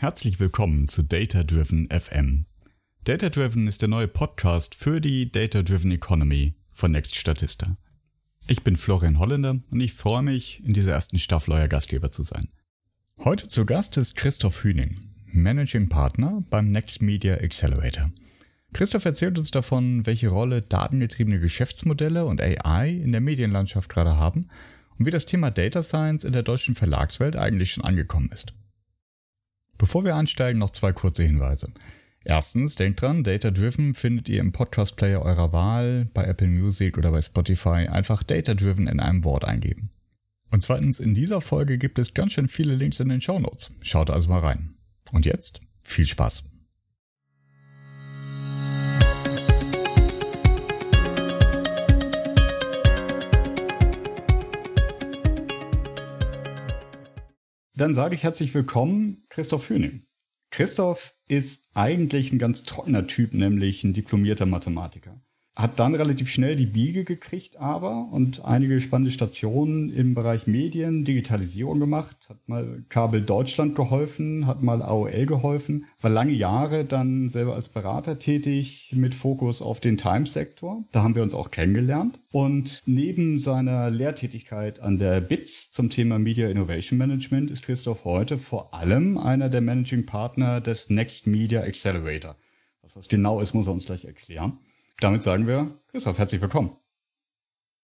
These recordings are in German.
Herzlich willkommen zu Data Driven FM. Data Driven ist der neue Podcast für die Data Driven Economy von Next Statista. Ich bin Florian Holländer und ich freue mich, in dieser ersten Staffel euer Gastgeber zu sein. Heute zu Gast ist Christoph Hüning, Managing Partner beim Next Media Accelerator. Christoph erzählt uns davon, welche Rolle datengetriebene Geschäftsmodelle und AI in der Medienlandschaft gerade haben und wie das Thema Data Science in der deutschen Verlagswelt eigentlich schon angekommen ist. Bevor wir einsteigen, noch zwei kurze Hinweise. Erstens, denkt dran, Data Driven findet ihr im Podcast Player eurer Wahl, bei Apple Music oder bei Spotify. Einfach Data Driven in einem Wort eingeben. Und zweitens, in dieser Folge gibt es ganz schön viele Links in den Show Notes. Schaut also mal rein. Und jetzt viel Spaß. Dann sage ich herzlich willkommen, Christoph Hüning. Christoph ist eigentlich ein ganz trockener Typ, nämlich ein diplomierter Mathematiker hat dann relativ schnell die Biege gekriegt, aber und einige spannende Stationen im Bereich Medien, Digitalisierung gemacht, hat mal Kabel Deutschland geholfen, hat mal AOL geholfen, war lange Jahre dann selber als Berater tätig mit Fokus auf den Times-Sektor. Da haben wir uns auch kennengelernt. Und neben seiner Lehrtätigkeit an der BITS zum Thema Media Innovation Management ist Christoph heute vor allem einer der Managing Partner des Next Media Accelerator. Was das genau ist, muss er uns gleich erklären. Damit sagen wir, Christoph, herzlich willkommen.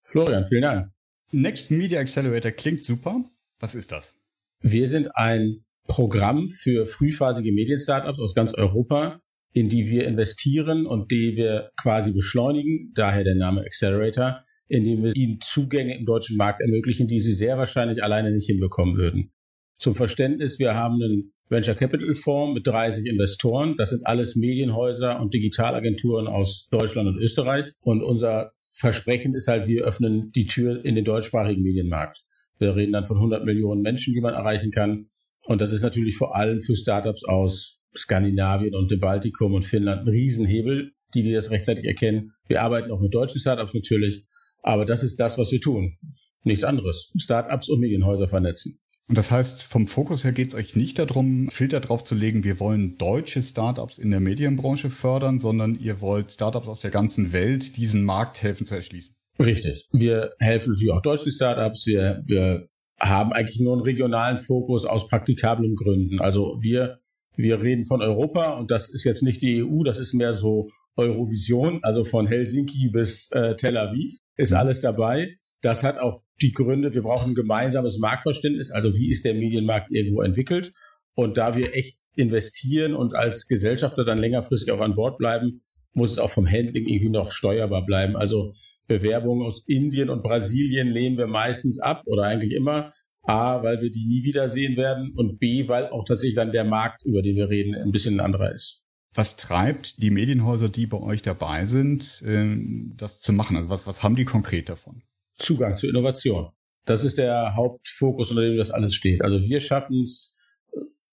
Florian, vielen Dank. Next Media Accelerator klingt super. Was ist das? Wir sind ein Programm für frühphasige Medien-Startups aus ganz Europa, in die wir investieren und die wir quasi beschleunigen, daher der Name Accelerator, indem wir ihnen Zugänge im deutschen Markt ermöglichen, die sie sehr wahrscheinlich alleine nicht hinbekommen würden. Zum Verständnis, wir haben einen Venture Capital Fonds mit 30 Investoren. Das sind alles Medienhäuser und Digitalagenturen aus Deutschland und Österreich. Und unser Versprechen ist halt, wir öffnen die Tür in den deutschsprachigen Medienmarkt. Wir reden dann von 100 Millionen Menschen, die man erreichen kann. Und das ist natürlich vor allem für Startups aus Skandinavien und dem Baltikum und Finnland ein Riesenhebel, die, die das rechtzeitig erkennen. Wir arbeiten auch mit deutschen Startups natürlich. Aber das ist das, was wir tun. Nichts anderes. Startups und Medienhäuser vernetzen. Und das heißt, vom Fokus her geht es euch nicht darum, Filter drauf zu legen, wir wollen deutsche Startups in der Medienbranche fördern, sondern ihr wollt Startups aus der ganzen Welt diesen Markt helfen zu erschließen. Richtig. Wir helfen natürlich auch deutschen Startups. Wir, wir haben eigentlich nur einen regionalen Fokus aus praktikablen Gründen. Also wir, wir reden von Europa und das ist jetzt nicht die EU, das ist mehr so Eurovision, also von Helsinki bis äh, Tel Aviv ist mhm. alles dabei. Das hat auch die Gründe, wir brauchen ein gemeinsames Marktverständnis, also wie ist der Medienmarkt irgendwo entwickelt. Und da wir echt investieren und als Gesellschafter dann längerfristig auch an Bord bleiben, muss es auch vom Handling irgendwie noch steuerbar bleiben. Also Bewerbungen aus Indien und Brasilien lehnen wir meistens ab oder eigentlich immer. A, weil wir die nie wiedersehen werden und B, weil auch tatsächlich dann der Markt, über den wir reden, ein bisschen ein anderer ist. Was treibt die Medienhäuser, die bei euch dabei sind, äh, das zu machen? Also was, was haben die konkret davon? Zugang zu Innovation. Das ist der Hauptfokus, unter dem das alles steht. Also wir schaffen es,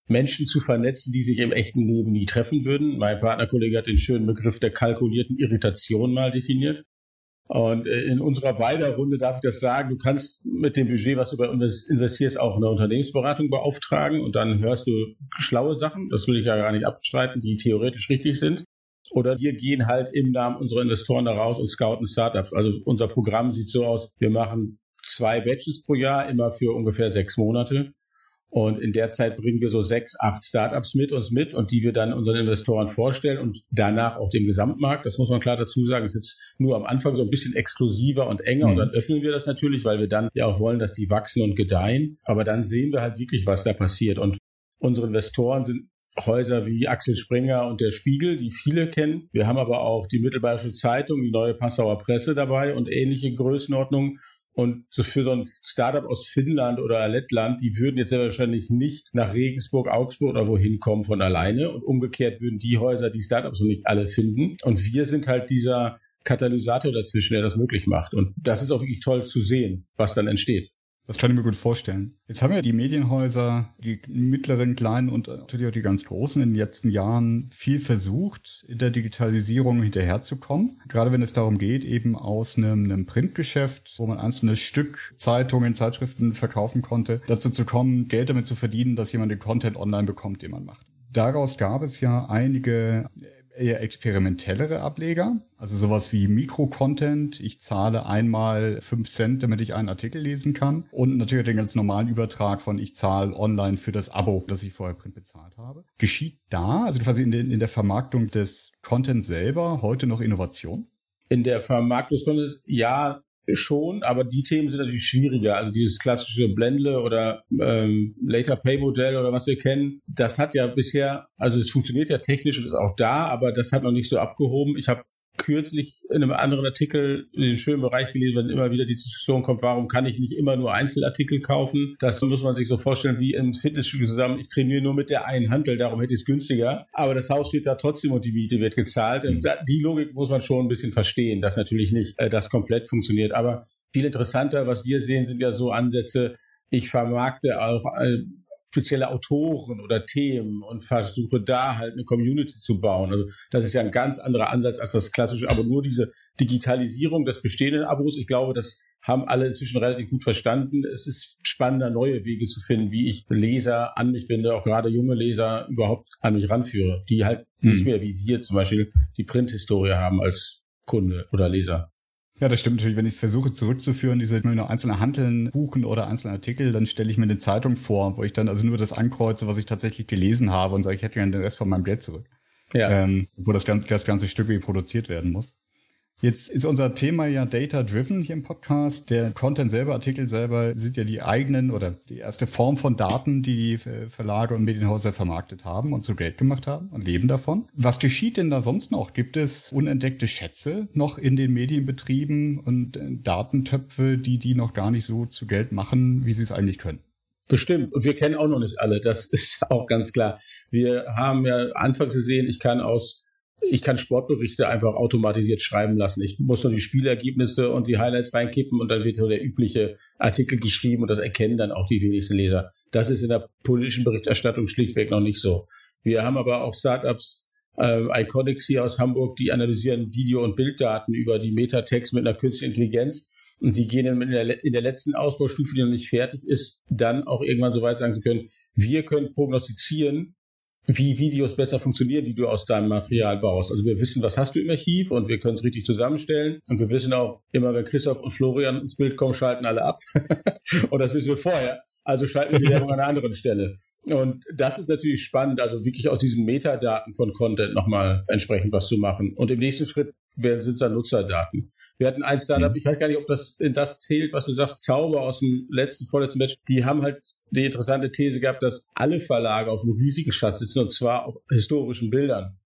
Menschen zu vernetzen, die sich im echten Leben nie treffen würden. Mein Partnerkollege hat den schönen Begriff der kalkulierten Irritation mal definiert. Und äh, in unserer beider Runde darf ich das sagen, du kannst mit dem Budget, was du bei uns investierst, auch eine Unternehmensberatung beauftragen und dann hörst du schlaue Sachen, das will ich ja gar nicht abstreiten, die theoretisch richtig sind. Oder wir gehen halt im Namen unserer Investoren da raus und scouten Startups. Also unser Programm sieht so aus, wir machen zwei Batches pro Jahr, immer für ungefähr sechs Monate. Und in der Zeit bringen wir so sechs, acht Startups mit uns mit und die wir dann unseren Investoren vorstellen und danach auch dem Gesamtmarkt. Das muss man klar dazu sagen. Das ist jetzt nur am Anfang so ein bisschen exklusiver und enger mhm. und dann öffnen wir das natürlich, weil wir dann ja auch wollen, dass die wachsen und gedeihen. Aber dann sehen wir halt wirklich, was da passiert. Und unsere Investoren sind Häuser wie Axel Springer und der Spiegel, die viele kennen. Wir haben aber auch die Mittelbayerische Zeitung, die neue Passauer Presse dabei und ähnliche Größenordnungen. Und für so ein Startup aus Finnland oder Lettland, die würden jetzt sehr wahrscheinlich nicht nach Regensburg, Augsburg oder wohin kommen von alleine. Und umgekehrt würden die Häuser die Startups noch nicht alle finden. Und wir sind halt dieser Katalysator dazwischen, der das möglich macht. Und das ist auch wirklich toll zu sehen, was dann entsteht. Das kann ich mir gut vorstellen. Jetzt haben ja die Medienhäuser, die mittleren, kleinen und natürlich auch die ganz großen in den letzten Jahren viel versucht, in der Digitalisierung hinterherzukommen. Gerade wenn es darum geht, eben aus einem, einem Printgeschäft, wo man einzelne Stück Zeitungen, Zeitschriften verkaufen konnte, dazu zu kommen, Geld damit zu verdienen, dass jemand den Content online bekommt, den man macht. Daraus gab es ja einige eher experimentellere Ableger, also sowas wie Mikro-Content. Ich zahle einmal fünf Cent, damit ich einen Artikel lesen kann. Und natürlich den ganz normalen Übertrag von ich zahle online für das Abo, das ich vorher print bezahlt habe. Geschieht da, also quasi in, den, in der Vermarktung des Content selber, heute noch Innovation? In der Vermarktung des Contents, ja, schon, aber die Themen sind natürlich schwieriger. Also dieses klassische Blendle oder ähm, Later Pay Modell oder was wir kennen, das hat ja bisher, also es funktioniert ja technisch und ist auch da, aber das hat noch nicht so abgehoben. Ich habe kürzlich in einem anderen Artikel in den schönen Bereich gelesen, wenn immer wieder die Diskussion kommt, warum kann ich nicht immer nur Einzelartikel kaufen? Das muss man sich so vorstellen wie im Fitnessstudio zusammen. Ich trainiere nur mit der einen Handel, darum hätte ich es günstiger. Aber das Haus steht da trotzdem und die Miete wird gezahlt. Mhm. Die Logik muss man schon ein bisschen verstehen, dass natürlich nicht äh, das komplett funktioniert. Aber viel interessanter, was wir sehen, sind ja so Ansätze, ich vermarkte auch äh, spezielle Autoren oder Themen und versuche da halt eine Community zu bauen. Also das ist ja ein ganz anderer Ansatz als das klassische, aber nur diese Digitalisierung des bestehenden Abos. Ich glaube, das haben alle inzwischen relativ gut verstanden. Es ist spannender, neue Wege zu finden, wie ich Leser an mich binde, auch gerade junge Leser überhaupt an mich ranführe, die halt hm. nicht mehr wie wir zum Beispiel die Printhistorie haben als Kunde oder Leser. Ja, das stimmt natürlich. Wenn ich es versuche zurückzuführen, diese nur einzelne Handeln buchen oder einzelne Artikel, dann stelle ich mir eine Zeitung vor, wo ich dann also nur das ankreuze, was ich tatsächlich gelesen habe und sage, ich hätte gerne den Rest von meinem Geld zurück. Ja. Ähm, wo das ganze, das ganze Stück wie produziert werden muss. Jetzt ist unser Thema ja Data-Driven hier im Podcast. Der Content selber, Artikel selber sind ja die eigenen oder die erste Form von Daten, die die Verlage und Medienhäuser vermarktet haben und zu Geld gemacht haben und leben davon. Was geschieht denn da sonst noch? Gibt es unentdeckte Schätze noch in den Medienbetrieben und äh, Datentöpfe, die die noch gar nicht so zu Geld machen, wie sie es eigentlich können? Bestimmt. Und wir kennen auch noch nicht alle. Das ist auch ganz klar. Wir haben ja anfangs gesehen, ich kann aus ich kann Sportberichte einfach automatisiert schreiben lassen. Ich muss nur die Spielergebnisse und die Highlights reinkippen und dann wird so der übliche Artikel geschrieben und das erkennen dann auch die wenigsten Leser. Das ist in der politischen Berichterstattung schlichtweg noch nicht so. Wir haben aber auch Startups, äh, Iconics hier aus Hamburg, die analysieren Video- und Bilddaten über die Metatext mit einer künstlichen Intelligenz und die gehen in der, in der letzten Ausbaustufe, die noch nicht fertig ist, dann auch irgendwann so weit sagen zu können, wir können prognostizieren, wie Videos besser funktionieren, die du aus deinem Material baust. Also wir wissen, was hast du im Archiv und wir können es richtig zusammenstellen. Und wir wissen auch, immer wenn Christoph und Florian ins Bild kommen, schalten alle ab. und das wissen wir vorher. Also schalten wir die Werbung an einer anderen Stelle. Und das ist natürlich spannend, also wirklich aus diesen Metadaten von Content nochmal entsprechend was zu machen. Und im nächsten Schritt sind es dann Nutzerdaten. Wir hatten ein Startup, mhm. ich weiß gar nicht, ob das in das zählt, was du sagst, Zauber aus dem letzten, vorletzten Match. Die haben halt die interessante These gehabt, dass alle Verlage auf einem riesigen Schatz sitzen und zwar auf historischen Bildern.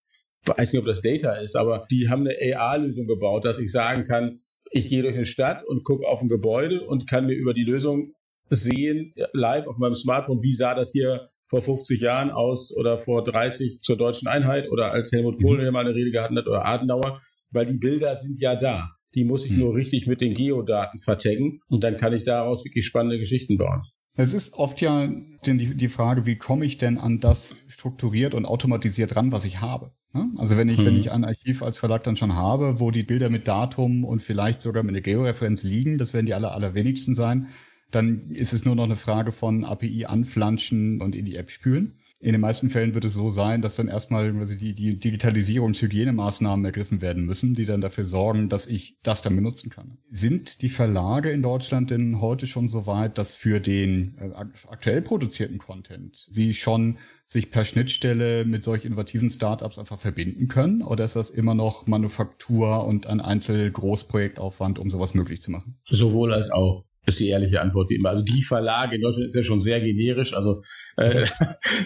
Ich weiß nicht, ob das Data ist, aber die haben eine AR-Lösung gebaut, dass ich sagen kann, ich gehe durch eine Stadt und gucke auf ein Gebäude und kann mir über die Lösung sehen, live auf meinem Smartphone, wie sah das hier vor 50 Jahren aus oder vor 30 zur deutschen Einheit oder als Helmut Kohl mhm. mal eine Rede gehalten hat oder Adenauer, weil die Bilder sind ja da. Die muss ich mhm. nur richtig mit den Geodaten vertaggen und dann kann ich daraus wirklich spannende Geschichten bauen. Es ist oft ja die, die Frage, wie komme ich denn an das strukturiert und automatisiert ran, was ich habe? Ne? Also wenn ich, mhm. wenn ich ein Archiv als Verlag dann schon habe, wo die Bilder mit Datum und vielleicht sogar mit einer Georeferenz liegen, das werden die aller, allerwenigsten sein, dann ist es nur noch eine Frage von API anflanschen und in die App spülen. In den meisten Fällen wird es so sein, dass dann erstmal die, die Digitalisierungs-Hygienemaßnahmen ergriffen werden müssen, die dann dafür sorgen, dass ich das dann benutzen kann. Sind die Verlage in Deutschland denn heute schon so weit, dass für den äh, aktuell produzierten Content sie schon sich per Schnittstelle mit solch innovativen Startups einfach verbinden können? Oder ist das immer noch Manufaktur und ein Einzel-Großprojektaufwand, um sowas möglich zu machen? Sowohl als auch ist die ehrliche Antwort wie immer. Also die Verlage in Deutschland ist ja schon sehr generisch. Also äh,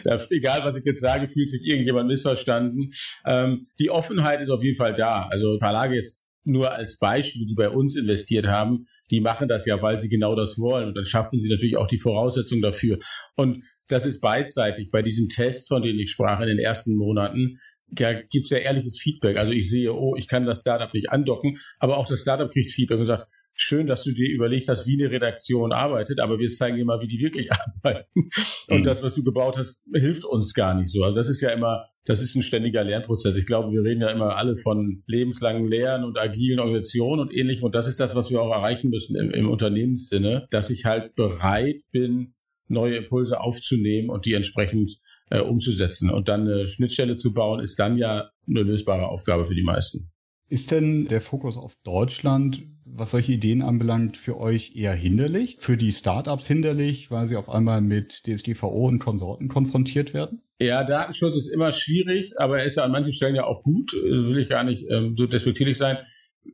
egal, was ich jetzt sage, fühlt sich irgendjemand missverstanden. Ähm, die Offenheit ist auf jeden Fall da. Also Verlage jetzt nur als Beispiel, die bei uns investiert haben, die machen das ja, weil sie genau das wollen. Und dann schaffen sie natürlich auch die Voraussetzungen dafür. Und das ist beidseitig. Bei diesen Tests, von denen ich sprach in den ersten Monaten, ja, gibt es ja ehrliches Feedback. Also ich sehe, oh, ich kann das Startup nicht andocken, aber auch das Startup kriegt Feedback und sagt, schön, dass du dir überlegt hast, wie eine Redaktion arbeitet, aber wir zeigen dir mal, wie die wirklich arbeiten. Und mhm. das, was du gebaut hast, hilft uns gar nicht so. Also das ist ja immer, das ist ein ständiger Lernprozess. Ich glaube, wir reden ja immer alle von lebenslangen Lehren und agilen Organisationen und ähnlichem. Und das ist das, was wir auch erreichen müssen im, im Unternehmenssinne, dass ich halt bereit bin, neue Impulse aufzunehmen und die entsprechend äh, umzusetzen. Und dann eine Schnittstelle zu bauen, ist dann ja eine lösbare Aufgabe für die meisten. Ist denn der Fokus auf Deutschland, was solche Ideen anbelangt, für euch eher hinderlich? Für die Startups hinderlich, weil sie auf einmal mit DSGVO und Konsorten konfrontiert werden? Ja, Datenschutz ist immer schwierig, aber er ist ja an manchen Stellen ja auch gut. Das will ich gar nicht ähm, so despektierlich sein.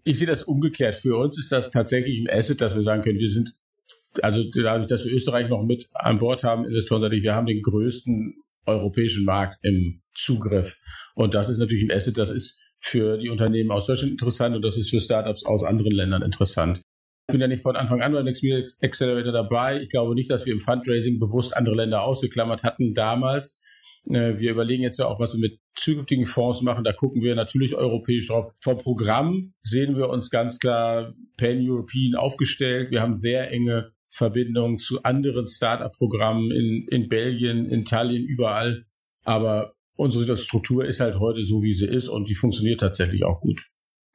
Ich sehe das umgekehrt. Für uns ist das tatsächlich ein Asset, dass wir sagen können, wir sind, also dadurch, dass wir Österreich noch mit an Bord haben, Investoren, wir haben den größten europäischen Markt im Zugriff. Und das ist natürlich ein Asset, das ist für die Unternehmen aus Deutschland interessant und das ist für Startups aus anderen Ländern interessant. Ich bin ja nicht von Anfang an beim Next Media Accelerator dabei. Ich glaube nicht, dass wir im Fundraising bewusst andere Länder ausgeklammert hatten damals. Äh, wir überlegen jetzt ja auch, was wir mit zukünftigen Fonds machen. Da gucken wir natürlich europäisch drauf. Vom Programm sehen wir uns ganz klar pan-European aufgestellt. Wir haben sehr enge Verbindungen zu anderen Startup-Programmen in, in Belgien, in Tallinn, überall. Aber unsere Struktur ist halt heute so, wie sie ist und die funktioniert tatsächlich auch gut.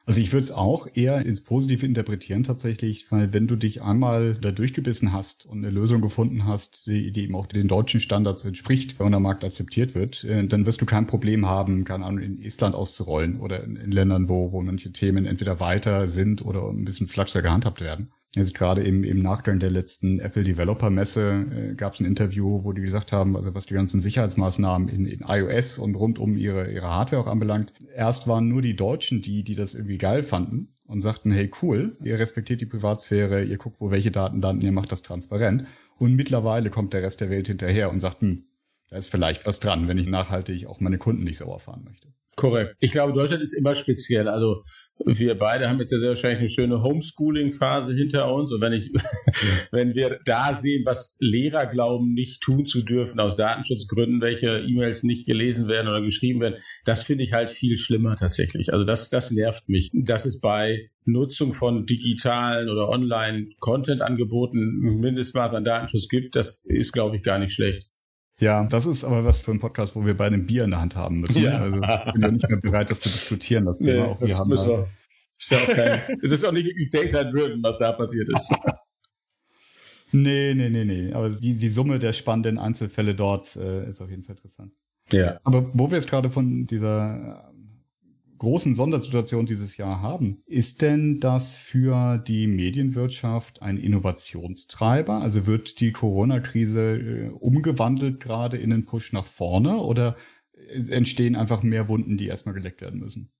Also ich würde es auch eher ins Positive interpretieren tatsächlich, weil wenn du dich einmal da durchgebissen hast und eine Lösung gefunden hast, die, die eben auch den deutschen Standards entspricht und der Markt akzeptiert wird, äh, dann wirst du kein Problem haben, keine Ahnung, in Estland auszurollen oder in, in Ländern, wo, wo manche Themen entweder weiter sind oder ein bisschen flatscher gehandhabt werden. Jetzt gerade im, im Nachgang der letzten Apple Developer Messe äh, gab es ein Interview, wo die gesagt haben, also was die ganzen Sicherheitsmaßnahmen in, in iOS und rund um ihre, ihre Hardware auch anbelangt. Erst waren nur die Deutschen die, die das irgendwie geil fanden und sagten, hey cool, ihr respektiert die Privatsphäre, ihr guckt, wo welche Daten landen, ihr macht das transparent. Und mittlerweile kommt der Rest der Welt hinterher und sagt, hm, da ist vielleicht was dran, wenn ich nachhaltig auch meine Kunden nicht sauer fahren möchte. Korrekt. Ich glaube, Deutschland ist immer speziell. Also wir beide haben jetzt ja sehr wahrscheinlich eine schöne Homeschooling-Phase hinter uns. Und wenn ich, wenn wir da sehen, was Lehrer glauben, nicht tun zu dürfen aus Datenschutzgründen, welche E-Mails nicht gelesen werden oder geschrieben werden, das finde ich halt viel schlimmer tatsächlich. Also das, das nervt mich. Dass es bei Nutzung von digitalen oder Online-Content-Angeboten ein Mindestmaß an Datenschutz gibt, das ist, glaube ich, gar nicht schlecht. Ja, das ist aber was für ein Podcast, wo wir beide ein Bier in der Hand haben müssen. Ja. Also ich bin ja nicht mehr bereit, das zu diskutieren. Das, nee, auch, das wir haben wir. Ist ja auch kein, es ist auch nicht data-driven, was da passiert ist. nee, nee, nee, nee. Aber die, die Summe der spannenden Einzelfälle dort äh, ist auf jeden Fall interessant. Ja. Aber wo wir jetzt gerade von dieser großen Sondersituation dieses Jahr haben. Ist denn das für die Medienwirtschaft ein Innovationstreiber? Also wird die Corona-Krise äh, umgewandelt gerade in einen Push nach vorne oder entstehen einfach mehr Wunden, die erstmal geleckt werden müssen?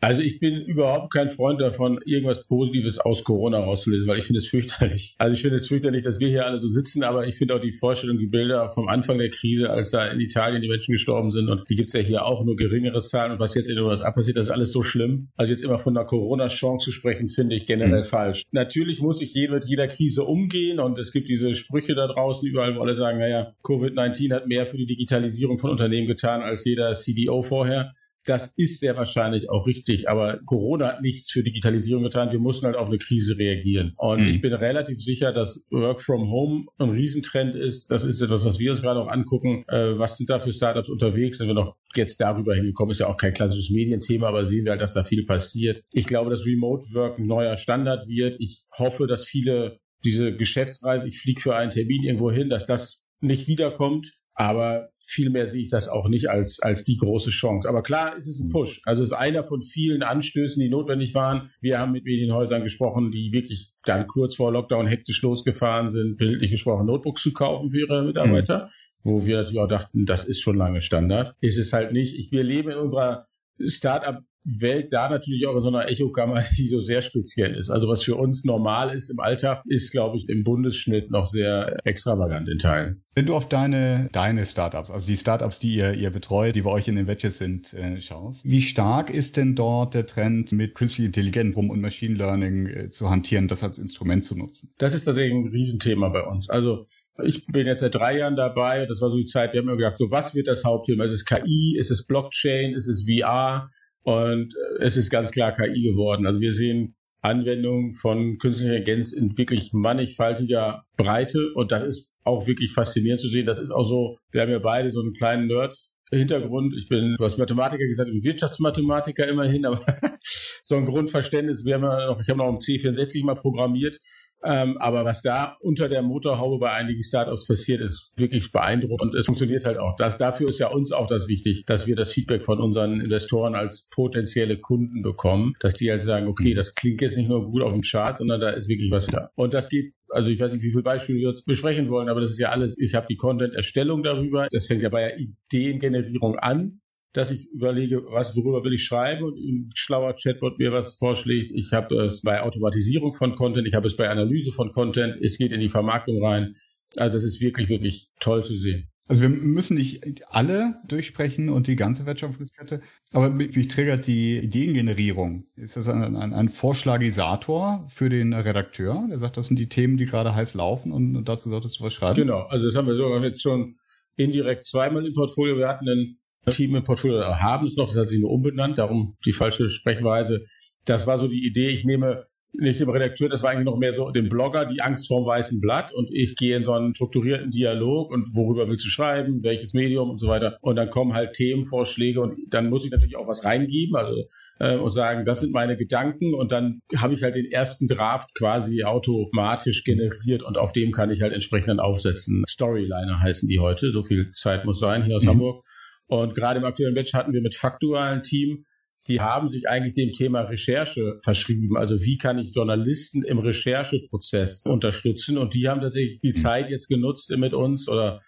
Also ich bin überhaupt kein Freund davon, irgendwas Positives aus Corona rauszulesen, weil ich finde es fürchterlich. Also ich finde es fürchterlich, dass wir hier alle so sitzen, aber ich finde auch die Vorstellung, die Bilder vom Anfang der Krise, als da in Italien die Menschen gestorben sind und die gibt's ja hier auch nur geringere Zahlen und was jetzt in den USA passiert, das ist alles so schlimm. Also jetzt immer von einer Corona-Chance zu sprechen, finde ich generell mhm. falsch. Natürlich muss ich mit jeder Krise umgehen und es gibt diese Sprüche da draußen überall, wo alle sagen, naja, Covid-19 hat mehr für die Digitalisierung von Unternehmen getan als jeder CDO vorher. Das ist sehr wahrscheinlich auch richtig, aber Corona hat nichts für Digitalisierung getan. Wir mussten halt auf eine Krise reagieren. Und mhm. ich bin relativ sicher, dass Work from Home ein Riesentrend ist. Das ist etwas, was wir uns gerade auch angucken. Äh, was sind da für Startups unterwegs? Sind wir noch jetzt darüber hingekommen? Ist ja auch kein klassisches Medienthema, aber sehen wir halt, dass da viel passiert. Ich glaube, dass Remote Work ein neuer Standard wird. Ich hoffe, dass viele diese Geschäftsreise, ich fliege für einen Termin irgendwo hin, dass das nicht wiederkommt. Aber vielmehr sehe ich das auch nicht als, als die große Chance. Aber klar, es ist ein Push. Also es ist einer von vielen Anstößen, die notwendig waren. Wir haben mit Medienhäusern gesprochen, die wirklich dann kurz vor Lockdown hektisch losgefahren sind, bildlich gesprochen, Notebooks zu kaufen für ihre Mitarbeiter. Mhm. Wo wir natürlich auch dachten, das ist schon lange Standard. Ist es halt nicht. Ich, wir leben in unserer Startup Welt da natürlich auch in so einer Echokammer, die so sehr speziell ist. Also was für uns normal ist im Alltag, ist, glaube ich, im Bundesschnitt noch sehr extravagant in Teilen. Wenn du auf deine, deine Startups, also die Startups, die ihr, ihr betreut, die bei euch in den Wedges sind, äh, schaust, wie stark ist denn dort der Trend, mit künstlicher Intelligenz rum und Machine Learning äh, zu hantieren, das als Instrument zu nutzen? Das ist tatsächlich ein Riesenthema bei uns. Also ich bin jetzt seit drei Jahren dabei. Das war so die Zeit, wir haben immer gedacht, so was wird das Hauptthema? Ist es KI? Ist es Blockchain? Ist es VR? Und äh, es ist ganz klar KI geworden. Also wir sehen Anwendungen von künstlicher Intelligenz in wirklich mannigfaltiger Breite. Und das ist auch wirklich faszinierend zu sehen. Das ist auch so, wir haben ja beide so einen kleinen Nerd Hintergrund. Ich bin, was Mathematiker gesagt, ich bin Wirtschaftsmathematiker immerhin, aber so ein Grundverständnis. Wir haben ja noch, ich habe noch im C64 mal programmiert. Ähm, aber was da unter der Motorhaube bei einigen Startups passiert, ist wirklich beeindruckend und es funktioniert halt auch. Das, dafür ist ja uns auch das wichtig, dass wir das Feedback von unseren Investoren als potenzielle Kunden bekommen, dass die halt sagen, okay, das klingt jetzt nicht nur gut auf dem Chart, sondern da ist wirklich was da. Und das geht also ich weiß nicht, wie viele Beispiele wir uns besprechen wollen, aber das ist ja alles, ich habe die Content-Erstellung darüber. Das fängt ja bei der Ideengenerierung an dass ich überlege, was, worüber will ich schreiben und ein schlauer Chatbot mir was vorschlägt. Ich habe es bei Automatisierung von Content, ich habe es bei Analyse von Content, es geht in die Vermarktung rein. Also das ist wirklich, wirklich toll zu sehen. Also wir müssen nicht alle durchsprechen und die ganze Wertschöpfungskette, aber mich triggert die Ideengenerierung. Ist das ein, ein, ein, Vorschlagisator für den Redakteur, der sagt, das sind die Themen, die gerade heiß laufen und dazu solltest du was schreiben? Genau, also das haben wir sogar jetzt schon indirekt zweimal im Portfolio. Wir hatten einen Team im Portfolio haben es noch, das hat sich nur umbenannt, darum die falsche Sprechweise. Das war so die Idee, ich nehme nicht dem Redakteur, das war eigentlich noch mehr so dem Blogger, die Angst vorm weißen Blatt und ich gehe in so einen strukturierten Dialog und worüber willst du schreiben, welches Medium und so weiter und dann kommen halt Themenvorschläge und dann muss ich natürlich auch was reingeben, also äh, und sagen, das sind meine Gedanken und dann habe ich halt den ersten Draft quasi automatisch generiert und auf dem kann ich halt entsprechend dann aufsetzen. Storyliner heißen die heute, so viel Zeit muss sein hier aus mhm. Hamburg und gerade im aktuellen Batch hatten wir mit faktualen Team, die haben sich eigentlich dem Thema Recherche verschrieben. Also wie kann ich Journalisten im Rechercheprozess unterstützen? Und die haben tatsächlich die Zeit jetzt genutzt mit uns oder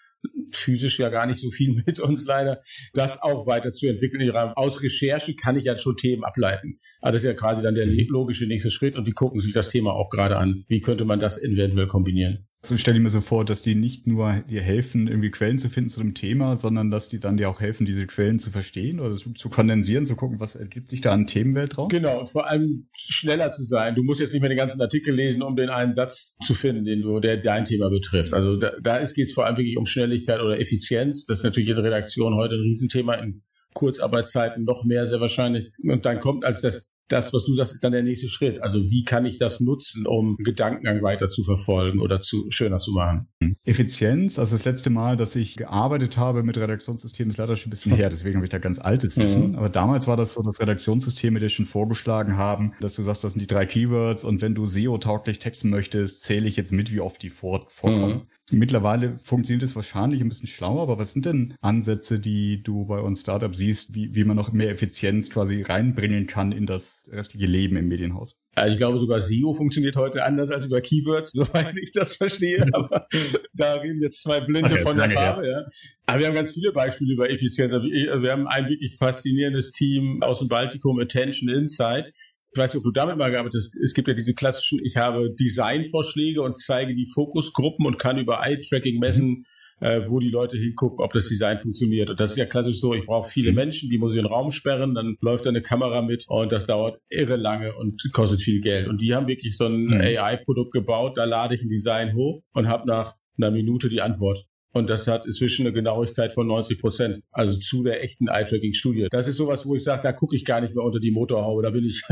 physisch ja gar nicht so viel mit uns leider, das auch weiterzuentwickeln. Aus Recherche kann ich ja schon Themen ableiten. Aber das ist ja quasi dann der logische nächste Schritt und die gucken sich das Thema auch gerade an. Wie könnte man das eventuell kombinieren? So stelle ich mir so vor, dass die nicht nur dir helfen, irgendwie Quellen zu finden zu dem Thema, sondern dass die dann dir auch helfen, diese Quellen zu verstehen oder zu, zu kondensieren, zu gucken, was ergibt sich da an Themenwelt draus? Genau, vor allem schneller zu sein. Du musst jetzt nicht mehr den ganzen Artikel lesen, um den einen Satz zu finden, den du, der dein Thema betrifft. Also da, da geht es vor allem wirklich um Schnelligkeit oder Effizienz. Das ist natürlich in der Redaktion heute ein Riesenthema in Kurzarbeitszeiten noch mehr sehr wahrscheinlich. Und dann kommt als das das, was du sagst, ist dann der nächste Schritt. Also wie kann ich das nutzen, um Gedankengang weiter zu verfolgen oder zu schöner zu machen? Effizienz, also das letzte Mal, dass ich gearbeitet habe mit Redaktionssystemen, ist leider schon ein bisschen her, deswegen habe ich da ganz altes Wissen. Mhm. Aber damals war das so, dass Redaktionssysteme dir schon vorgeschlagen haben, dass du sagst, das sind die drei Keywords und wenn du SEO-tauglich texten möchtest, zähle ich jetzt mit, wie oft die vor vorkommen. Mhm. Mittlerweile funktioniert es wahrscheinlich ein bisschen schlauer, aber was sind denn Ansätze, die du bei uns Startup siehst, wie, wie man noch mehr Effizienz quasi reinbringen kann in das restliche Leben im Medienhaus? Also ich glaube, sogar SEO funktioniert heute anders als über Keywords, soweit ich das verstehe. Aber da reden jetzt zwei Blinde okay, von der Farbe. Ja. Aber wir haben ganz viele Beispiele über Effizienz. Wir haben ein wirklich faszinierendes Team aus dem Baltikum, Attention Insight, ich weiß nicht, ob du damit mal gearbeitet hast. Es gibt ja diese klassischen, ich habe Designvorschläge und zeige die Fokusgruppen und kann über Eye-Tracking messen, mhm. äh, wo die Leute hingucken, ob das Design funktioniert. Und das ist ja klassisch so, ich brauche viele mhm. Menschen, die muss ich in den Raum sperren, dann läuft da eine Kamera mit und das dauert irre lange und kostet viel Geld. Und die haben wirklich so ein mhm. AI-Produkt gebaut, da lade ich ein Design hoch und habe nach einer Minute die Antwort. Und das hat inzwischen eine Genauigkeit von 90 Prozent. Also zu der echten Eye-Tracking-Studie. Das ist sowas, wo ich sage, da gucke ich gar nicht mehr unter die Motorhaube. Da bin ich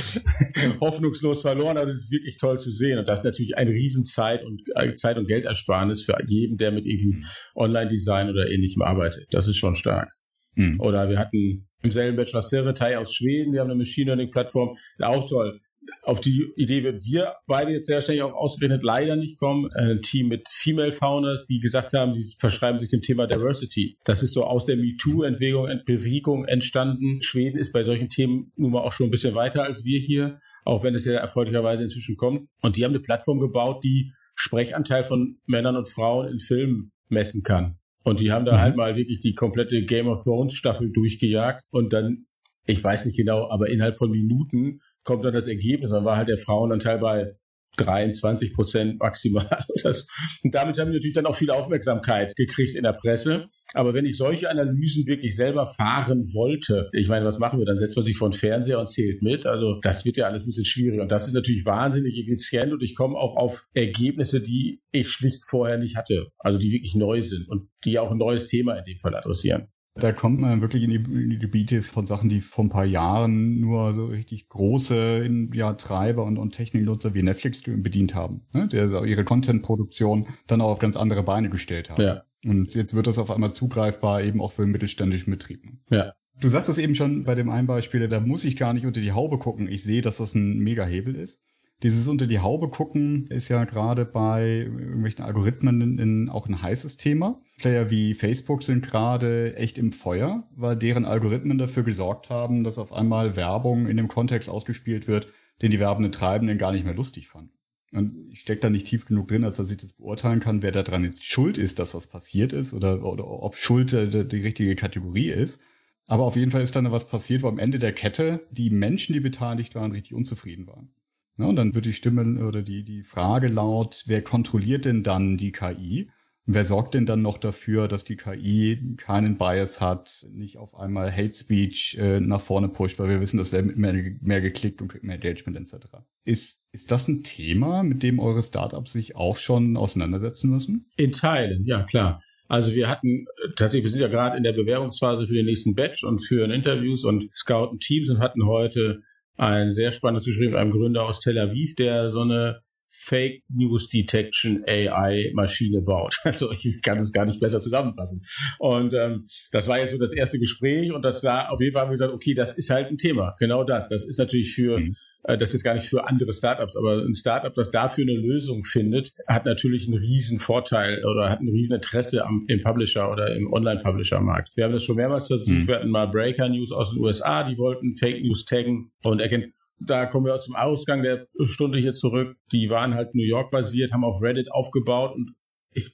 hoffnungslos verloren. Aber das ist wirklich toll zu sehen. Und das ist natürlich ein Riesenzeit und äh, Zeit- und Geldersparnis für jeden, der mit irgendwie. Online-Design oder ähnlichem arbeitet. Das ist schon stark. Mhm. Oder wir hatten im selben Batch was Seritai aus Schweden, die haben eine Machine Learning-Plattform. Auch toll auf die Idee werden wir beide jetzt sehr schnell auch ausgerechnet leider nicht kommen. Ein Team mit Female Founders, die gesagt haben, die verschreiben sich dem Thema Diversity. Das ist so aus der MeToo-Entwicklung, Bewegung entstanden. Schweden ist bei solchen Themen nun mal auch schon ein bisschen weiter als wir hier, auch wenn es ja erfreulicherweise inzwischen kommt. Und die haben eine Plattform gebaut, die Sprechanteil von Männern und Frauen in Filmen messen kann. Und die haben da mhm. halt mal wirklich die komplette Game of Thrones Staffel durchgejagt und dann ich weiß nicht genau, aber innerhalb von Minuten kommt dann das Ergebnis. Dann war halt der Frauenanteil bei 23 Prozent maximal. Das, und damit haben wir natürlich dann auch viel Aufmerksamkeit gekriegt in der Presse. Aber wenn ich solche Analysen wirklich selber fahren wollte, ich meine, was machen wir? Dann setzt man sich vor den Fernseher und zählt mit. Also das wird ja alles ein bisschen schwierig. Und das ist natürlich wahnsinnig effizient und ich komme auch auf Ergebnisse, die ich schlicht vorher nicht hatte. Also die wirklich neu sind und die auch ein neues Thema in dem Fall adressieren. Da kommt man wirklich in die, in die, Gebiete von Sachen, die vor ein paar Jahren nur so richtig große ja, Treiber und, und Techniknutzer wie Netflix bedient haben, ne? der ihre Content-Produktion dann auch auf ganz andere Beine gestellt haben. Ja. Und jetzt wird das auf einmal zugreifbar eben auch für mittelständischen Betrieb. Ja. Du sagst es eben schon bei dem einen Beispiel, da muss ich gar nicht unter die Haube gucken. Ich sehe, dass das ein Mega-Hebel ist. Dieses unter die Haube gucken ist ja gerade bei irgendwelchen Algorithmen in, in auch ein heißes Thema. Player wie Facebook sind gerade echt im Feuer, weil deren Algorithmen dafür gesorgt haben, dass auf einmal Werbung in dem Kontext ausgespielt wird, den die werbenden Treibenden gar nicht mehr lustig fanden. Und ich stecke da nicht tief genug drin, als dass ich das beurteilen kann, wer daran jetzt schuld ist, dass das passiert ist oder, oder ob Schuld die, die richtige Kategorie ist. Aber auf jeden Fall ist dann was passiert, wo am Ende der Kette die Menschen, die beteiligt waren, richtig unzufrieden waren. Ja, und dann wird die Stimme oder die, die Frage laut, wer kontrolliert denn dann die KI? Und wer sorgt denn dann noch dafür, dass die KI keinen Bias hat, nicht auf einmal Hate Speech äh, nach vorne pusht, weil wir wissen, das wäre mehr, mehr geklickt und mehr Engagement etc. Ist, ist das ein Thema, mit dem eure Startups sich auch schon auseinandersetzen müssen? In Teilen, ja klar. Also wir hatten tatsächlich, wir sind ja gerade in der Bewerbungsphase für den nächsten Batch und führen Interviews und scouten Teams und hatten heute ein sehr spannendes Gespräch mit einem Gründer aus Tel Aviv, der so eine Fake News Detection AI Maschine baut. Also ich kann es gar nicht besser zusammenfassen. Und ähm, das war jetzt so das erste Gespräch und das sah auf jeden Fall haben wir gesagt, okay, das ist halt ein Thema. Genau das. Das ist natürlich für mhm. Äh, das ist gar nicht für andere Startups, aber ein Startup, das dafür eine Lösung findet, hat natürlich einen riesen Vorteil oder hat ein riesen Interesse am, im Publisher oder im Online-Publisher-Markt. Wir haben das schon mehrmals versucht. Mhm. Wir hatten mal Breaker News aus den USA, die wollten Fake News taggen und erkennen, da kommen wir zum Ausgang der Stunde hier zurück. Die waren halt New York basiert, haben auf Reddit aufgebaut und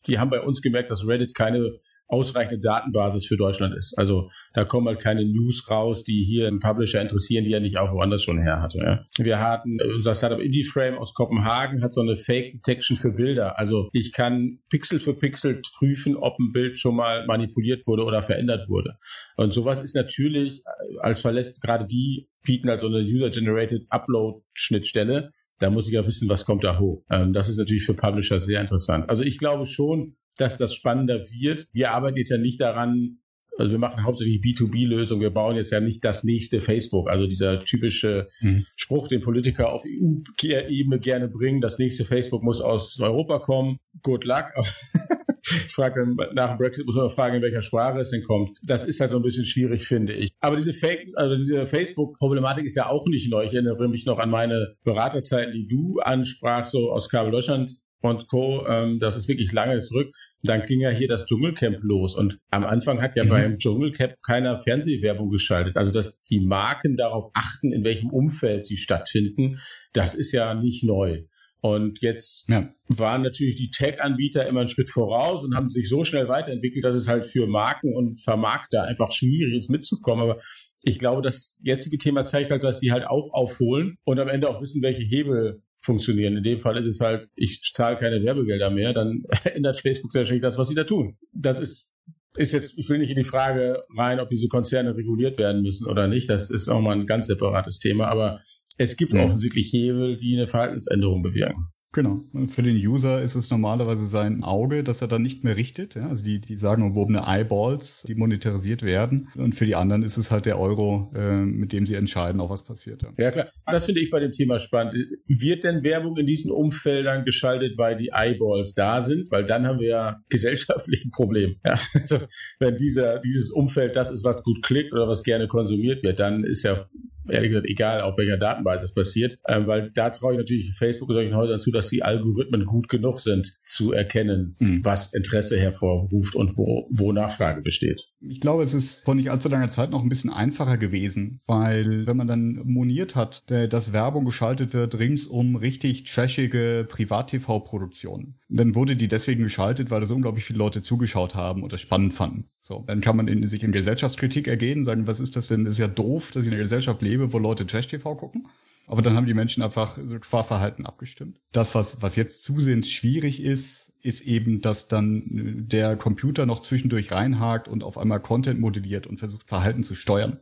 die haben bei uns gemerkt, dass Reddit keine ausreichende Datenbasis für Deutschland ist. Also da kommen halt keine News raus, die hier einen Publisher interessieren, die er nicht auch woanders schon her hatte. Ja. Wir hatten äh, unser Startup IndieFrame aus Kopenhagen hat so eine Fake Detection für Bilder. Also ich kann Pixel für Pixel prüfen, ob ein Bild schon mal manipuliert wurde oder verändert wurde. Und sowas ist natürlich äh, als verlässt gerade die bieten also eine User-Generated Upload-Schnittstelle. Da muss ich ja wissen, was kommt da hoch. Ähm, das ist natürlich für Publisher sehr interessant. Also ich glaube schon, dass das spannender wird. Wir arbeiten jetzt ja nicht daran, also wir machen hauptsächlich B2B-Lösungen. Wir bauen jetzt ja nicht das nächste Facebook. Also dieser typische mhm. Spruch, den Politiker auf EU-Ebene gerne bringen, das nächste Facebook muss aus Europa kommen. Good luck. ich frage nach dem Brexit muss man fragen, in welcher Sprache es denn kommt. Das ist halt so ein bisschen schwierig, finde ich. Aber diese Fake, also diese Facebook-Problematik ist ja auch nicht neu. Ich erinnere mich noch an meine Beraterzeiten, die du ansprachst, so aus Kabel Deutschland und Co. Ähm, das ist wirklich lange zurück. Dann ging ja hier das Dschungelcamp los und am Anfang hat ja mhm. beim Dschungelcamp keiner Fernsehwerbung geschaltet. Also dass die Marken darauf achten, in welchem Umfeld sie stattfinden, das ist ja nicht neu. Und jetzt ja. waren natürlich die Tech-Anbieter immer einen Schritt voraus und haben sich so schnell weiterentwickelt, dass es halt für Marken und Vermarkter einfach schwierig ist mitzukommen. Aber ich glaube, das jetzige Thema zeigt halt, dass die halt auch aufholen und am Ende auch wissen, welche Hebel funktionieren. In dem Fall ist es halt, ich zahle keine Werbegelder mehr, dann ändert Facebook sehr schnell das, was sie da tun. Das ist ist jetzt, ich will nicht in die Frage rein, ob diese Konzerne reguliert werden müssen oder nicht. Das ist auch mal ein ganz separates Thema. Aber es gibt ja. offensichtlich Hebel, die eine Verhaltensänderung bewirken. Genau. Für den User ist es normalerweise sein Auge, das er dann nicht mehr richtet. Ja? Also die, die sagen umwobene Eyeballs, die monetarisiert werden. Und für die anderen ist es halt der Euro, äh, mit dem sie entscheiden, auch was passiert. Ja. ja, klar. Das finde ich bei dem Thema spannend. Wird denn Werbung in diesen Umfeldern geschaltet, weil die Eyeballs da sind? Weil dann haben wir ja gesellschaftlich ein Problem. Ja? Also, wenn dieser, dieses Umfeld das ist, was gut klickt oder was gerne konsumiert wird, dann ist ja ehrlich gesagt egal, auf welcher Datenbasis das passiert, ähm, weil da traue ich natürlich Facebook und solchen Häusern zu, dass die Algorithmen gut genug sind, zu erkennen, mhm. was Interesse hervorruft und wo, wo Nachfrage besteht. Ich glaube, es ist vor nicht allzu langer Zeit noch ein bisschen einfacher gewesen, weil wenn man dann moniert hat, dass Werbung geschaltet wird rings um richtig trashige Privat-TV-Produktionen, dann wurde die deswegen geschaltet, weil da so unglaublich viele Leute zugeschaut haben und das spannend fanden. So, dann kann man in, sich in Gesellschaftskritik ergehen, sagen, was ist das denn? Das ist ja doof, dass ich in einer Gesellschaft lebe, wo Leute Trash-TV gucken. Aber dann haben die Menschen einfach so Fahrverhalten abgestimmt. Das, was, was jetzt zusehends schwierig ist, ist eben, dass dann der Computer noch zwischendurch reinhakt und auf einmal Content modelliert und versucht, Verhalten zu steuern.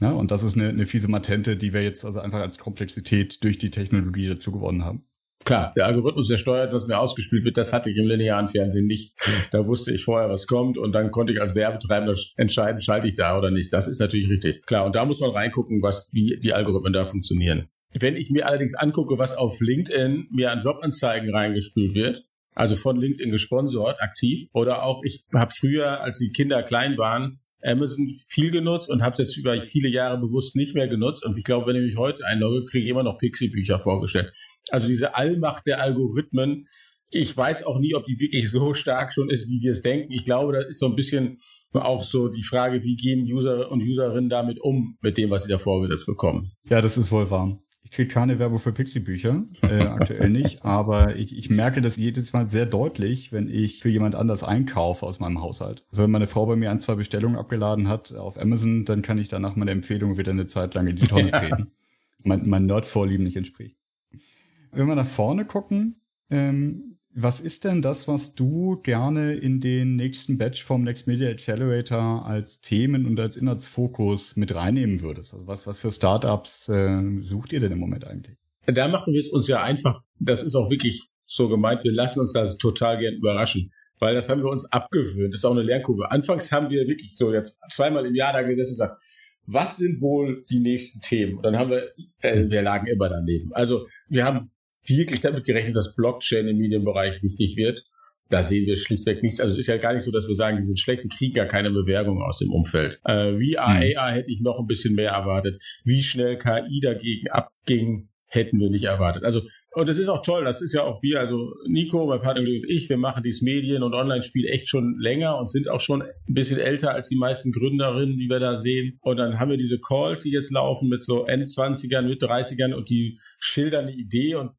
Ja, und das ist eine, eine fiese Matente, die wir jetzt also einfach als Komplexität durch die Technologie dazu gewonnen haben. Klar, der Algorithmus, der steuert, was mir ausgespielt wird, das hatte ich im linearen Fernsehen nicht. Da wusste ich vorher, was kommt und dann konnte ich als Werbetreibender entscheiden, schalte ich da oder nicht. Das ist natürlich richtig. Klar, und da muss man reingucken, was, wie die Algorithmen da funktionieren. Wenn ich mir allerdings angucke, was auf LinkedIn mir an Jobanzeigen reingespült wird, also von LinkedIn gesponsert, aktiv, oder auch ich habe früher, als die Kinder klein waren, Amazon viel genutzt und habe es jetzt über viele Jahre bewusst nicht mehr genutzt. Und ich glaube, wenn ich mich heute einlogge, kriege ich immer noch Pixie-Bücher vorgestellt. Also diese Allmacht der Algorithmen, ich weiß auch nie, ob die wirklich so stark schon ist, wie wir es denken. Ich glaube, das ist so ein bisschen auch so die Frage, wie gehen User und Userinnen damit um, mit dem, was sie da vorgesetzt bekommen. Ja, das ist wohl wahr. Ich kriege keine Werbung für Pixie-Bücher, äh, aktuell nicht, aber ich, ich merke das jedes Mal sehr deutlich, wenn ich für jemand anders einkaufe aus meinem Haushalt. Also wenn meine Frau bei mir ein, zwei Bestellungen abgeladen hat auf Amazon, dann kann ich danach meine Empfehlung wieder eine Zeit lang in die Tonne treten. mein, mein Nerd-Vorlieben nicht entspricht. Wenn wir nach vorne gucken, ähm, was ist denn das, was du gerne in den nächsten Batch vom Next Media Accelerator als Themen und als Inhaltsfokus mit reinnehmen würdest? Also was, was für Startups äh, sucht ihr denn im Moment eigentlich? Da machen wir es uns ja einfach, das ist auch wirklich so gemeint, wir lassen uns da total gern überraschen. Weil das haben wir uns abgewöhnt. Das ist auch eine Lernkurve. Anfangs haben wir wirklich so jetzt zweimal im Jahr da gesessen und gesagt, was sind wohl die nächsten Themen? Und dann haben wir, äh, wir lagen immer daneben. Also wir haben wirklich damit gerechnet, dass Blockchain im Medienbereich wichtig wird. Da sehen wir schlichtweg nichts. Also es ist ja gar nicht so, dass wir sagen, die sind schlecht, wir kriegen gar keine Bewerbung aus dem Umfeld. Äh, VR, hm. AR hätte ich noch ein bisschen mehr erwartet. Wie schnell KI dagegen abging, hätten wir nicht erwartet. Also, und das ist auch toll, das ist ja auch wir, also Nico, mein Partner und ich, wir machen dieses Medien- und Online-Spiel echt schon länger und sind auch schon ein bisschen älter als die meisten Gründerinnen, die wir da sehen. Und dann haben wir diese Calls, die jetzt laufen mit so End-20ern, mit 30ern und die schildern eine Idee und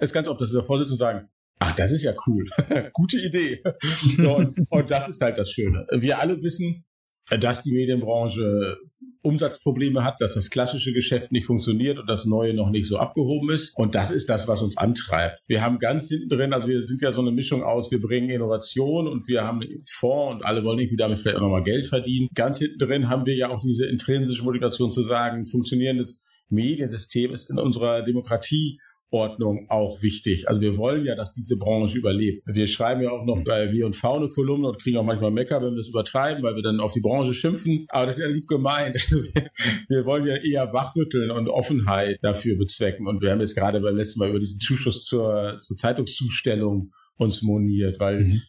ist ganz oft, dass wir davor sitzen und sagen, ach, das ist ja cool. Gute Idee. und, und das ist halt das Schöne. Wir alle wissen, dass die Medienbranche Umsatzprobleme hat, dass das klassische Geschäft nicht funktioniert und das neue noch nicht so abgehoben ist. Und das ist das, was uns antreibt. Wir haben ganz hinten drin, also wir sind ja so eine Mischung aus, wir bringen Innovation und wir haben Fonds und alle wollen irgendwie damit vielleicht auch nochmal Geld verdienen. Ganz hinten drin haben wir ja auch diese intrinsische Motivation zu sagen, funktionierendes Mediensystem ist in unserer Demokratie Ordnung auch wichtig. Also wir wollen ja, dass diese Branche überlebt. Wir schreiben ja auch noch bei Wir und V eine Kolumne und kriegen auch manchmal Mecker, wenn wir das übertreiben, weil wir dann auf die Branche schimpfen. Aber das ist ja lieb gemeint. Also wir, wir, wollen ja eher wachrütteln und Offenheit dafür bezwecken. Und wir haben jetzt gerade beim letzten Mal über diesen Zuschuss zur, zur Zeitungszustellung uns moniert, weil mhm.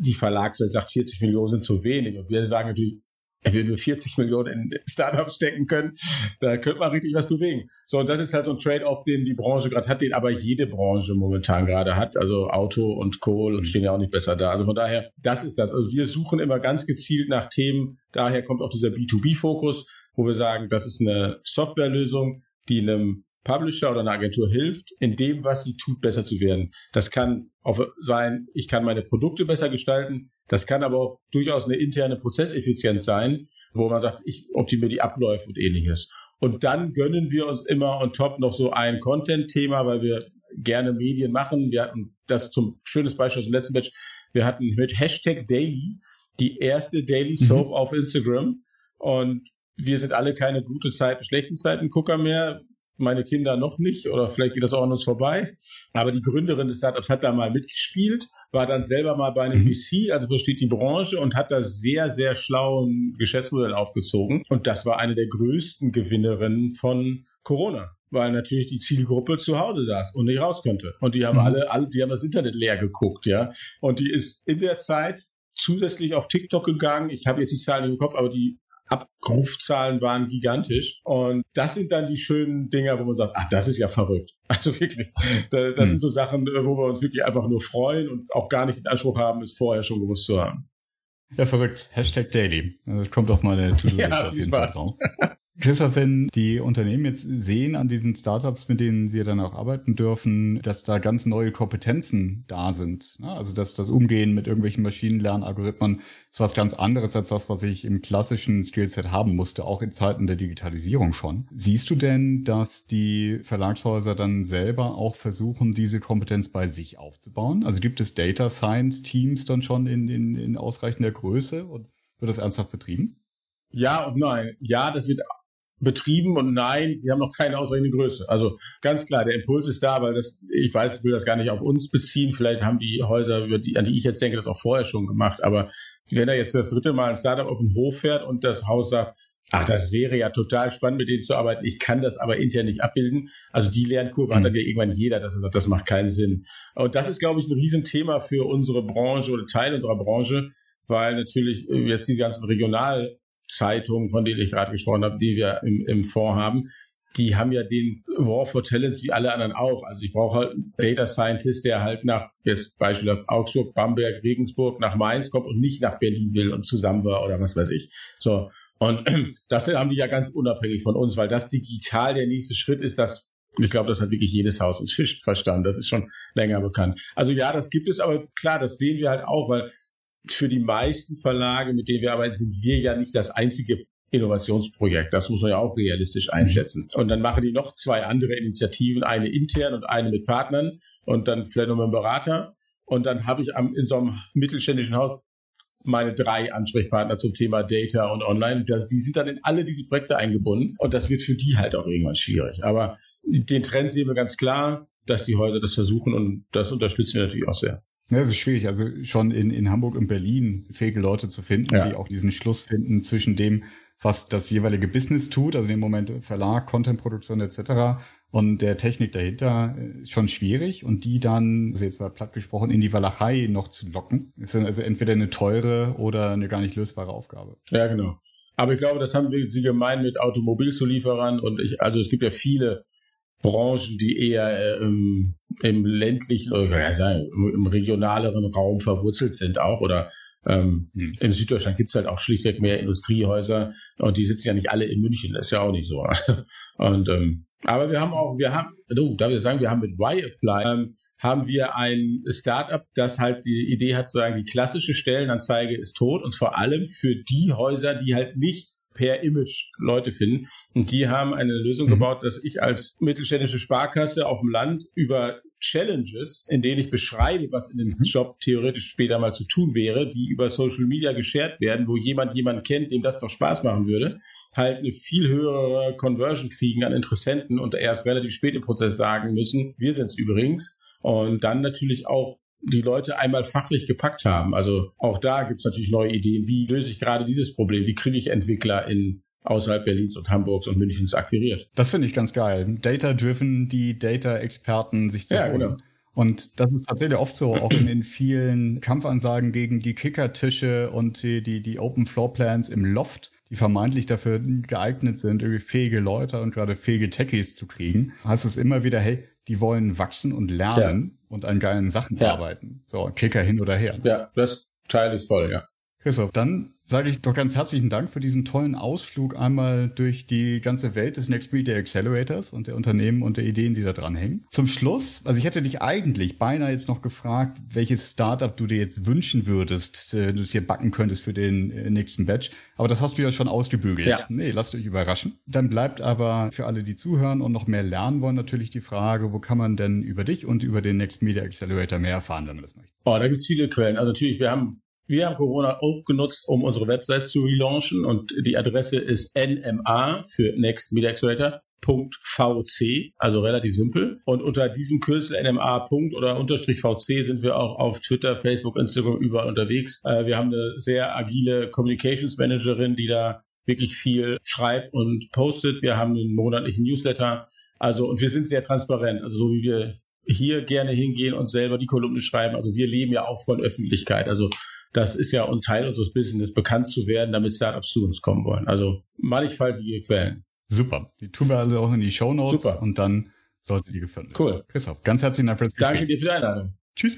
die Verlagswelt sagt, 40 Millionen sind zu wenig. Und wir sagen natürlich, wenn wir 40 Millionen in Startups stecken können, da könnte man richtig was bewegen. So, und das ist halt so ein Trade-off, den die Branche gerade hat, den aber jede Branche momentan gerade hat. Also Auto und Kohl und stehen ja auch nicht besser da. Also von daher, das ist das. Also wir suchen immer ganz gezielt nach Themen. Daher kommt auch dieser B2B-Fokus, wo wir sagen, das ist eine Softwarelösung, die einem Publisher oder einer Agentur hilft, in dem, was sie tut, besser zu werden. Das kann auch sein, ich kann meine Produkte besser gestalten. Das kann aber auch durchaus eine interne Prozesseffizienz sein, wo man sagt, ich optimiere die Abläufe und ähnliches. Und dann gönnen wir uns immer on top noch so ein Content-Thema, weil wir gerne Medien machen. Wir hatten das zum schönes Beispiel aus dem letzten Batch. Wir hatten mit Hashtag Daily die erste Daily Soap mhm. auf Instagram. Und wir sind alle keine gute Zeiten, schlechten Zeiten Gucker mehr meine Kinder noch nicht oder vielleicht geht das auch an uns vorbei. Aber die Gründerin des Startups hat da mal mitgespielt, war dann selber mal bei einem mhm. VC, also versteht die Branche und hat da sehr, sehr schlauen Geschäftsmodell aufgezogen. Und das war eine der größten Gewinnerinnen von Corona weil natürlich die Zielgruppe zu Hause saß und nicht raus konnte. Und die haben mhm. alle, alle, die haben das Internet leer geguckt, ja. Und die ist in der Zeit zusätzlich auf TikTok gegangen. Ich habe jetzt die Zahlen im Kopf, aber die Abrufzahlen waren gigantisch. Und das sind dann die schönen Dinger, wo man sagt, ach, das ist ja verrückt. Also wirklich, das hm. sind so Sachen, wo wir uns wirklich einfach nur freuen und auch gar nicht den Anspruch haben, es vorher schon gewusst zu haben. Ja, verrückt. Hashtag Daily. Das kommt auf meine To-Do-Liste ja, auf jeden Fall drauf. Christoph, wenn die Unternehmen jetzt sehen an diesen Startups, mit denen sie dann auch arbeiten dürfen, dass da ganz neue Kompetenzen da sind. Ne? Also dass das Umgehen mit irgendwelchen Maschinenlernalgorithmen ist was ganz anderes als das, was ich im klassischen Skillset haben musste, auch in Zeiten der Digitalisierung schon. Siehst du denn, dass die Verlagshäuser dann selber auch versuchen, diese Kompetenz bei sich aufzubauen? Also gibt es Data Science Teams dann schon in, in, in ausreichender Größe und wird das ernsthaft betrieben? Ja und nein. Ja, das wird betrieben und nein, die haben noch keine ausreichende Größe. Also ganz klar, der Impuls ist da, weil das, ich weiß, ich will das gar nicht auf uns beziehen. Vielleicht haben die Häuser, die, an die ich jetzt denke, das auch vorher schon gemacht. Aber wenn da jetzt das dritte Mal ein Startup auf den Hof fährt und das Haus sagt, ach, das wäre ja total spannend, mit denen zu arbeiten. Ich kann das aber intern nicht abbilden. Also die Lernkurve mhm. hat dann ja irgendwann jeder, dass er sagt, das macht keinen Sinn. Und das ist, glaube ich, ein Riesenthema für unsere Branche oder Teil unserer Branche, weil natürlich jetzt die ganzen Regional Zeitungen, von denen ich gerade gesprochen habe, die wir im, im Fonds haben, die haben ja den War for Talents wie alle anderen auch. Also ich brauche halt einen Data Scientist, der halt nach, jetzt Beispiel auf Augsburg, Bamberg, Regensburg, nach Mainz kommt und nicht nach Berlin will und zusammen war oder was weiß ich. So. Und das haben die ja ganz unabhängig von uns, weil das digital der nächste Schritt ist, das ich glaube, das hat wirklich jedes Haus und Fisch verstanden. Das ist schon länger bekannt. Also ja, das gibt es, aber klar, das sehen wir halt auch, weil für die meisten Verlage, mit denen wir arbeiten, sind wir ja nicht das einzige Innovationsprojekt. Das muss man ja auch realistisch einschätzen. Und dann machen die noch zwei andere Initiativen, eine intern und eine mit Partnern und dann vielleicht noch mit einem Berater. Und dann habe ich in so einem mittelständischen Haus meine drei Ansprechpartner zum Thema Data und Online. Das, die sind dann in alle diese Projekte eingebunden und das wird für die halt auch irgendwann schwierig. Aber den Trend sehen wir ganz klar, dass die heute das versuchen und das unterstützen wir natürlich auch sehr. Ja, es ist schwierig. Also schon in, in Hamburg und Berlin fähige Leute zu finden, ja. die auch diesen Schluss finden zwischen dem, was das jeweilige Business tut, also im Moment Verlag, Contentproduktion etc. und der Technik dahinter äh, schon schwierig und die dann, also jetzt mal platt gesprochen, in die Walachei noch zu locken, ist dann also entweder eine teure oder eine gar nicht lösbare Aufgabe. Ja, genau. Aber ich glaube, das haben wir sie gemein mit Automobilzulieferern und ich, also es gibt ja viele Branchen, die eher äh, im, im ländlichen oder ja, sagen, im regionaleren Raum verwurzelt sind auch oder ähm, hm. Im Süddeutschland gibt's halt auch schlichtweg mehr Industriehäuser und die sitzen ja nicht alle in München, das ist ja auch nicht so. und ähm, aber wir haben auch, wir haben, du, da wir sagen, wir haben mit Y-Apply, ähm, haben wir ein Startup, das halt die Idee hat, sozusagen die klassische Stellenanzeige ist tot und vor allem für die Häuser, die halt nicht per Image Leute finden. Und die haben eine Lösung mhm. gebaut, dass ich als mittelständische Sparkasse auf dem Land über Challenges, in denen ich beschreibe, was in dem mhm. Job theoretisch später mal zu tun wäre, die über Social Media geshared werden, wo jemand jemanden kennt, dem das doch Spaß machen würde, halt eine viel höhere Conversion kriegen an Interessenten und erst relativ spät im Prozess sagen müssen, wir sind's übrigens. Und dann natürlich auch die Leute einmal fachlich gepackt haben. Also auch da gibt es natürlich neue Ideen. Wie löse ich gerade dieses Problem? Wie kriege ich Entwickler in außerhalb Berlins und Hamburgs und Münchens akquiriert? Das finde ich ganz geil. Data-driven, die Data-Experten sich zu ja, holen. Genau. Und das ist tatsächlich oft so, auch in den vielen Kampfansagen gegen die Kickertische und die, die, die Open Floor Plans im Loft, die vermeintlich dafür geeignet sind, irgendwie fähige Leute und gerade fähige Techies zu kriegen, heißt es immer wieder, hey, die wollen wachsen und lernen ja. und an geilen Sachen ja. arbeiten. So, Kicker hin oder her. Ja, das Teil ist voll, ja. Christoph, dann sage ich doch ganz herzlichen Dank für diesen tollen Ausflug einmal durch die ganze Welt des Next Media Accelerators und der Unternehmen und der Ideen, die da dran hängen. Zum Schluss, also ich hätte dich eigentlich beinahe jetzt noch gefragt, welches Startup du dir jetzt wünschen würdest, äh, du es hier backen könntest für den äh, nächsten Batch. Aber das hast du ja schon ausgebügelt. Ja. Nee, lasst euch überraschen. Dann bleibt aber für alle, die zuhören und noch mehr lernen wollen, natürlich die Frage, wo kann man denn über dich und über den Next Media Accelerator mehr erfahren, wenn man das möchte? Oh, da gibt es viele Quellen. Also natürlich, wir haben wir haben Corona auch genutzt, um unsere Website zu relaunchen und die Adresse ist NMA für Next Media Accelerator. .vc, also relativ simpel. Und unter diesem Kürzel NMA. oder unterstrich VC sind wir auch auf Twitter, Facebook, Instagram überall unterwegs. Äh, wir haben eine sehr agile Communications Managerin, die da wirklich viel schreibt und postet. Wir haben einen monatlichen Newsletter. Also, und wir sind sehr transparent. Also, so wie wir hier gerne hingehen und selber die Kolumne schreiben. Also, wir leben ja auch von Öffentlichkeit. Also, das ist ja ein Teil unseres Business, bekannt zu werden, damit Startups zu uns kommen wollen. Also mannigfaltige Quellen. Super. Die tun wir also auch in die Show Notes Super. und dann sollte die gefunden werden. Cool. Christoph, ganz herzlichen Dank für das Gespräch. Danke dir für die Einladung. Tschüss.